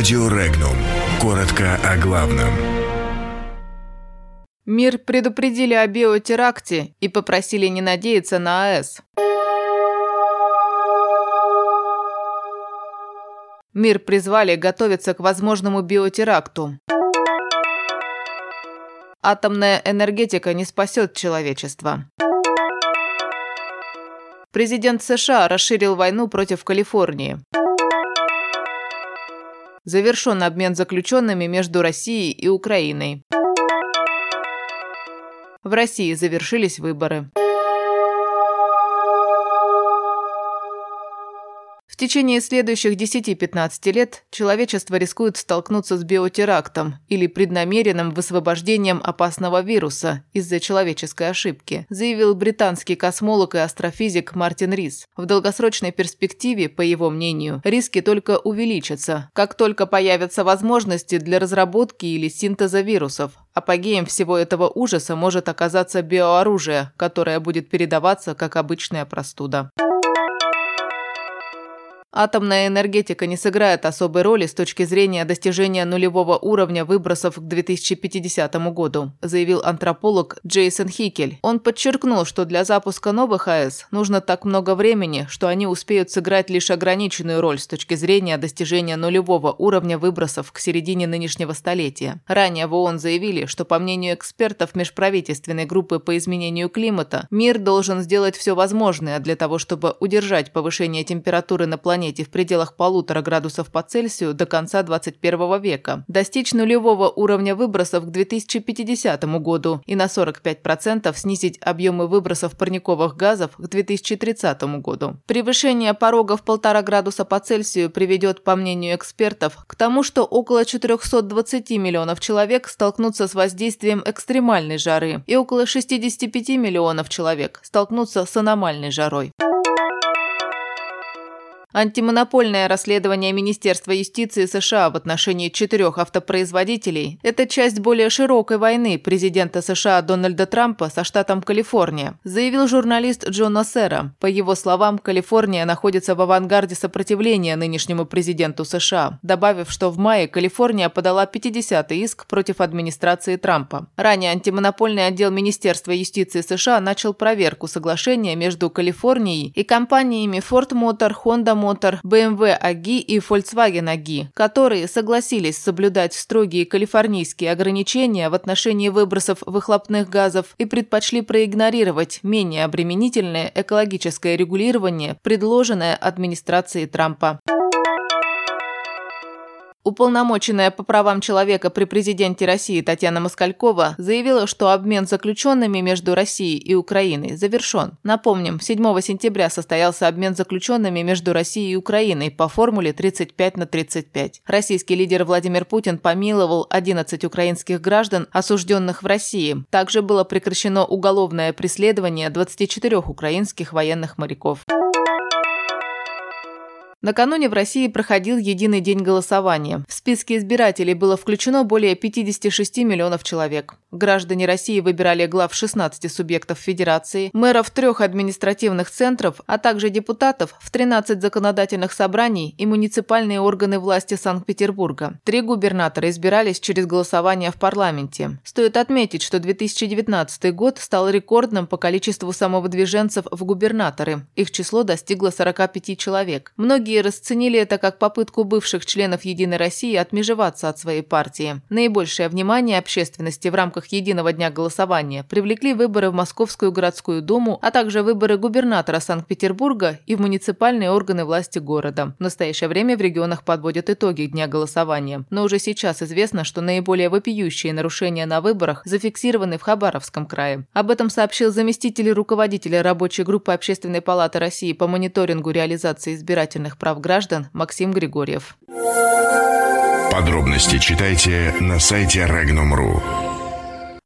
Радио Регнум. Коротко о главном. Мир предупредили о биотеракте и попросили не надеяться на АЭС. Мир призвали готовиться к возможному биотеракту. Атомная энергетика не спасет человечество. Президент США расширил войну против Калифорнии. Завершен обмен заключенными между Россией и Украиной. В России завершились выборы. Течение следующих 10-15 лет человечество рискует столкнуться с биотерактом или преднамеренным высвобождением опасного вируса из-за человеческой ошибки, заявил британский космолог и астрофизик Мартин Рис. В долгосрочной перспективе, по его мнению, риски только увеличатся, как только появятся возможности для разработки или синтеза вирусов. Апогеем всего этого ужаса может оказаться биооружие, которое будет передаваться как обычная простуда. Атомная энергетика не сыграет особой роли с точки зрения достижения нулевого уровня выбросов к 2050 году, заявил антрополог Джейсон Хикель. Он подчеркнул, что для запуска новых АЭС нужно так много времени, что они успеют сыграть лишь ограниченную роль с точки зрения достижения нулевого уровня выбросов к середине нынешнего столетия. Ранее в ООН заявили, что по мнению экспертов межправительственной группы по изменению климата, мир должен сделать все возможное для того, чтобы удержать повышение температуры на планете планете в пределах полутора градусов по Цельсию до конца 21 века, достичь нулевого уровня выбросов к 2050 году и на 45% снизить объемы выбросов парниковых газов к 2030 году. Превышение порога в полтора градуса по Цельсию приведет, по мнению экспертов, к тому, что около 420 миллионов человек столкнутся с воздействием экстремальной жары и около 65 миллионов человек столкнутся с аномальной жарой. Антимонопольное расследование Министерства юстиции США в отношении четырех автопроизводителей – это часть более широкой войны президента США Дональда Трампа со штатом Калифорния, заявил журналист Джон Осера. По его словам, Калифорния находится в авангарде сопротивления нынешнему президенту США, добавив, что в мае Калифорния подала 50-й иск против администрации Трампа. Ранее антимонопольный отдел Министерства юстиции США начал проверку соглашения между Калифорнией и компаниями Ford Motor, Honda Motor, BMW AGI и Volkswagen AGI, которые согласились соблюдать строгие калифорнийские ограничения в отношении выбросов выхлопных газов и предпочли проигнорировать менее обременительное экологическое регулирование, предложенное администрацией Трампа. Уполномоченная по правам человека при президенте России Татьяна Москалькова заявила, что обмен заключенными между Россией и Украиной завершен. Напомним, 7 сентября состоялся обмен заключенными между Россией и Украиной по формуле 35 на 35. Российский лидер Владимир Путин помиловал 11 украинских граждан, осужденных в России. Также было прекращено уголовное преследование 24 украинских военных моряков. Накануне в России проходил единый день голосования. В списке избирателей было включено более 56 миллионов человек. Граждане России выбирали глав 16 субъектов Федерации, мэров трех административных центров, а также депутатов в 13 законодательных собраний и муниципальные органы власти Санкт-Петербурга. Три губернатора избирались через голосование в парламенте. Стоит отметить, что 2019 год стал рекордным по количеству самовыдвиженцев в губернаторы. Их число достигло 45 человек. Многие Многие расценили это как попытку бывших членов «Единой России» отмежеваться от своей партии. Наибольшее внимание общественности в рамках единого дня голосования привлекли выборы в Московскую городскую думу, а также выборы губернатора Санкт-Петербурга и в муниципальные органы власти города. В настоящее время в регионах подводят итоги дня голосования. Но уже сейчас известно, что наиболее вопиющие нарушения на выборах зафиксированы в Хабаровском крае. Об этом сообщил заместитель руководителя рабочей группы Общественной палаты России по мониторингу реализации избирательных прав граждан Максим Григорьев. Подробности читайте на сайте Regnum.ru.